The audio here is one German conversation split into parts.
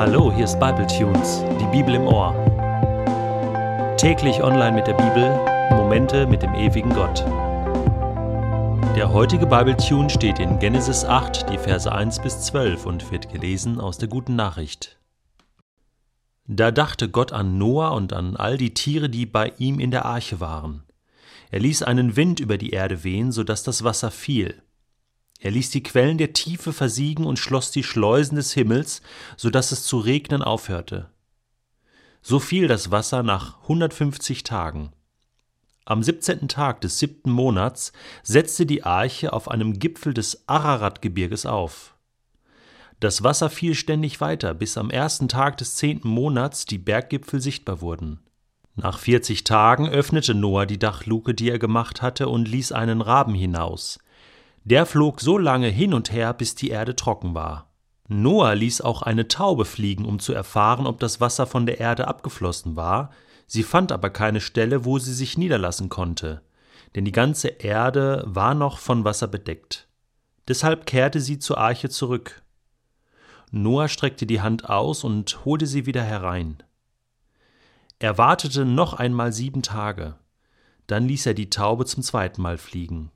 Hallo, hier ist Bible Tunes, die Bibel im Ohr. Täglich online mit der Bibel, Momente mit dem ewigen Gott. Der heutige Bible Tune steht in Genesis 8, die Verse 1 bis 12 und wird gelesen aus der guten Nachricht. Da dachte Gott an Noah und an all die Tiere, die bei ihm in der Arche waren. Er ließ einen Wind über die Erde wehen, so dass das Wasser fiel. Er ließ die Quellen der Tiefe versiegen und schloss die Schleusen des Himmels, so dass es zu regnen aufhörte. So fiel das Wasser nach 150 Tagen. Am 17. Tag des siebten Monats setzte die Arche auf einem Gipfel des Araratgebirges auf. Das Wasser fiel ständig weiter, bis am ersten Tag des zehnten Monats die Berggipfel sichtbar wurden. Nach 40 Tagen öffnete Noah die Dachluke, die er gemacht hatte, und ließ einen Raben hinaus. Der flog so lange hin und her, bis die Erde trocken war. Noah ließ auch eine Taube fliegen, um zu erfahren, ob das Wasser von der Erde abgeflossen war, sie fand aber keine Stelle, wo sie sich niederlassen konnte, denn die ganze Erde war noch von Wasser bedeckt. Deshalb kehrte sie zur Arche zurück. Noah streckte die Hand aus und holte sie wieder herein. Er wartete noch einmal sieben Tage, dann ließ er die Taube zum zweiten Mal fliegen.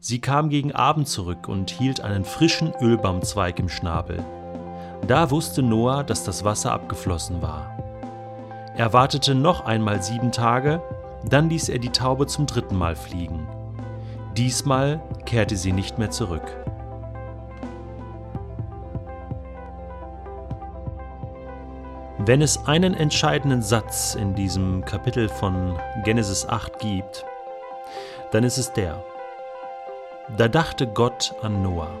Sie kam gegen Abend zurück und hielt einen frischen Ölbaumzweig im Schnabel. Da wusste Noah, dass das Wasser abgeflossen war. Er wartete noch einmal sieben Tage, dann ließ er die Taube zum dritten Mal fliegen. Diesmal kehrte sie nicht mehr zurück. Wenn es einen entscheidenden Satz in diesem Kapitel von Genesis 8 gibt, dann ist es der. Da dachte Gott an Noah.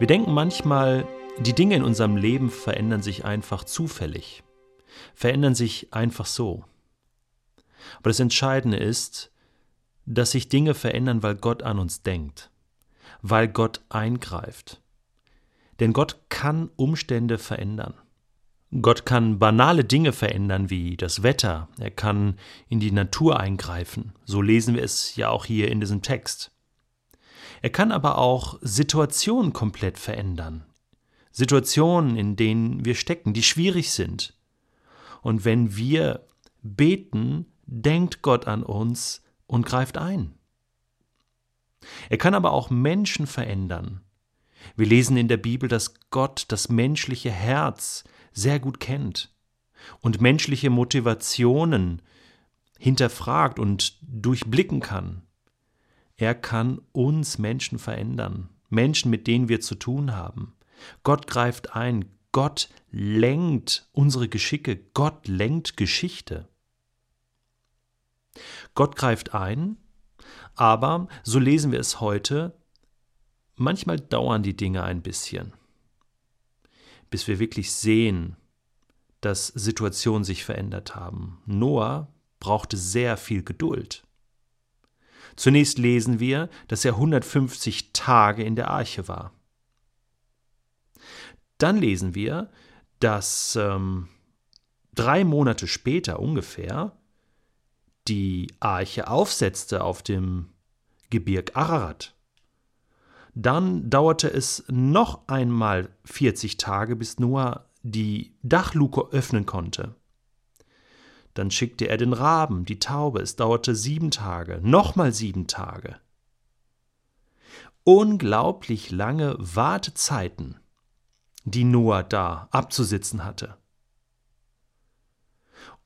Wir denken manchmal, die Dinge in unserem Leben verändern sich einfach zufällig, verändern sich einfach so. Aber das Entscheidende ist, dass sich Dinge verändern, weil Gott an uns denkt, weil Gott eingreift. Denn Gott kann Umstände verändern. Gott kann banale Dinge verändern wie das Wetter, er kann in die Natur eingreifen, so lesen wir es ja auch hier in diesem Text. Er kann aber auch Situationen komplett verändern, Situationen, in denen wir stecken, die schwierig sind. Und wenn wir beten, denkt Gott an uns und greift ein. Er kann aber auch Menschen verändern. Wir lesen in der Bibel, dass Gott das menschliche Herz sehr gut kennt und menschliche Motivationen hinterfragt und durchblicken kann. Er kann uns Menschen verändern, Menschen, mit denen wir zu tun haben. Gott greift ein, Gott lenkt unsere Geschicke, Gott lenkt Geschichte. Gott greift ein, aber, so lesen wir es heute, manchmal dauern die Dinge ein bisschen bis wir wirklich sehen, dass Situationen sich verändert haben. Noah brauchte sehr viel Geduld. Zunächst lesen wir, dass er 150 Tage in der Arche war. Dann lesen wir, dass ähm, drei Monate später ungefähr die Arche aufsetzte auf dem Gebirg Ararat. Dann dauerte es noch einmal 40 Tage, bis Noah die Dachluke öffnen konnte. Dann schickte er den Raben, die Taube, es dauerte sieben Tage, nochmal sieben Tage. Unglaublich lange Wartezeiten, die Noah da abzusitzen hatte.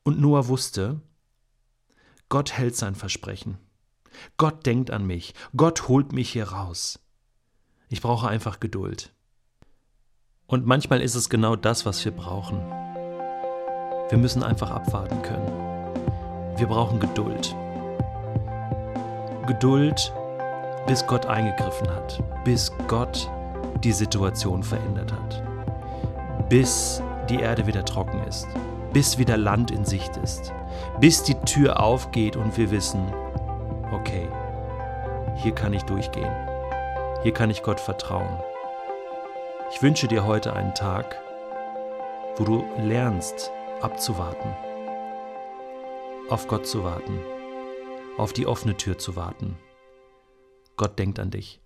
Und Noah wusste, Gott hält sein Versprechen. Gott denkt an mich. Gott holt mich hier raus. Ich brauche einfach Geduld. Und manchmal ist es genau das, was wir brauchen. Wir müssen einfach abwarten können. Wir brauchen Geduld. Geduld, bis Gott eingegriffen hat, bis Gott die Situation verändert hat, bis die Erde wieder trocken ist, bis wieder Land in Sicht ist, bis die Tür aufgeht und wir wissen, okay, hier kann ich durchgehen. Hier kann ich Gott vertrauen. Ich wünsche dir heute einen Tag, wo du lernst abzuwarten, auf Gott zu warten, auf die offene Tür zu warten. Gott denkt an dich.